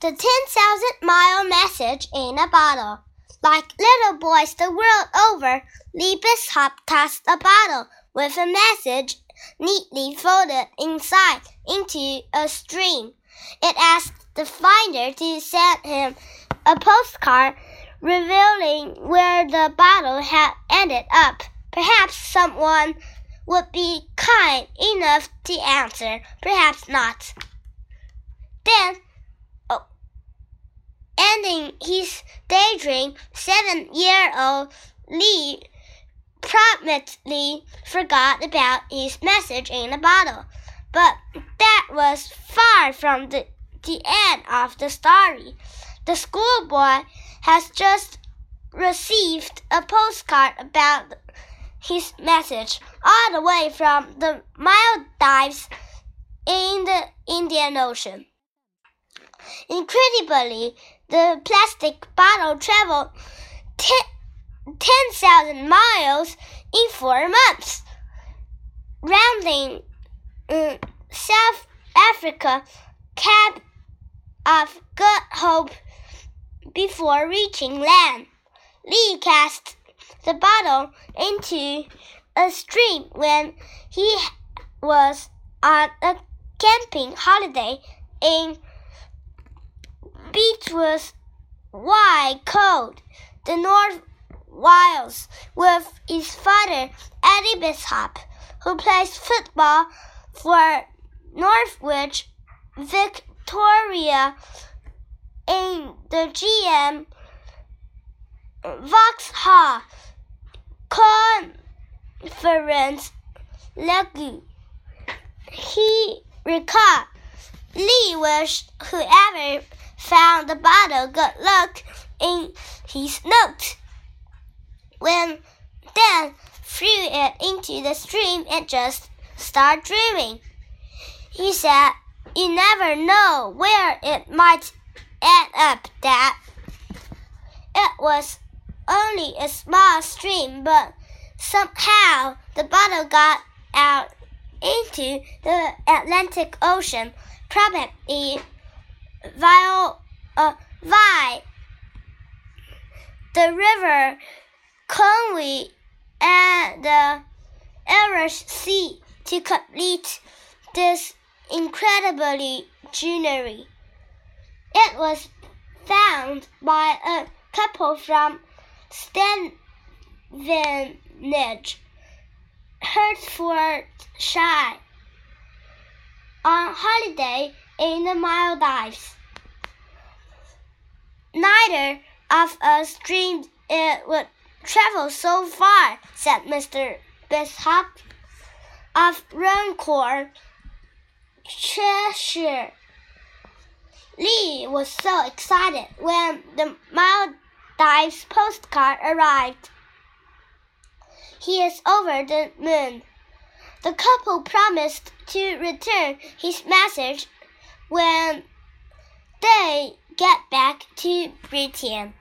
The 10,000 mile message in a bottle. Like little boys the world over, Lee Bishop tossed a bottle with a message neatly folded inside into a stream. It asked the finder to send him a postcard revealing where the bottle had ended up. Perhaps someone would be kind enough to answer, perhaps not. Then ending his daydream, seven year old Lee promptly forgot about his message in the bottle. But that was far from the, the end of the story. The schoolboy has just received a postcard about his message all the way from the Maldives in the Indian Ocean. Incredibly, the plastic bottle traveled 10,000 miles in four months, rounding um, South Africa Cape of Good Hope before reaching land. Lee cast the bottle into a stream when he was on a camping holiday in beach was white cold. The North Wales with his father Eddie Bishop, who plays football for Northwich Victoria in the GM Vauxhall Conference League. He recalled Lee wished whoever found the bottle good luck in his note. When Dan threw it into the stream and just started dreaming. He said, You never know where it might end up, Dad. It was only a small stream, but somehow the bottle got out into the Atlantic Ocean, probably via, uh, the river Conwy, and the Irish Sea to complete this incredibly journey. It was found by a couple from Stevenage, Hertfordshire, on holiday in the Maldives. Neither of us dreamed it would travel so far, said Mr. Bishop of Runcorn, Cheshire. Lee was so excited when the Maldives postcard arrived. He is over the moon. The couple promised to return his message when they get back to Britain.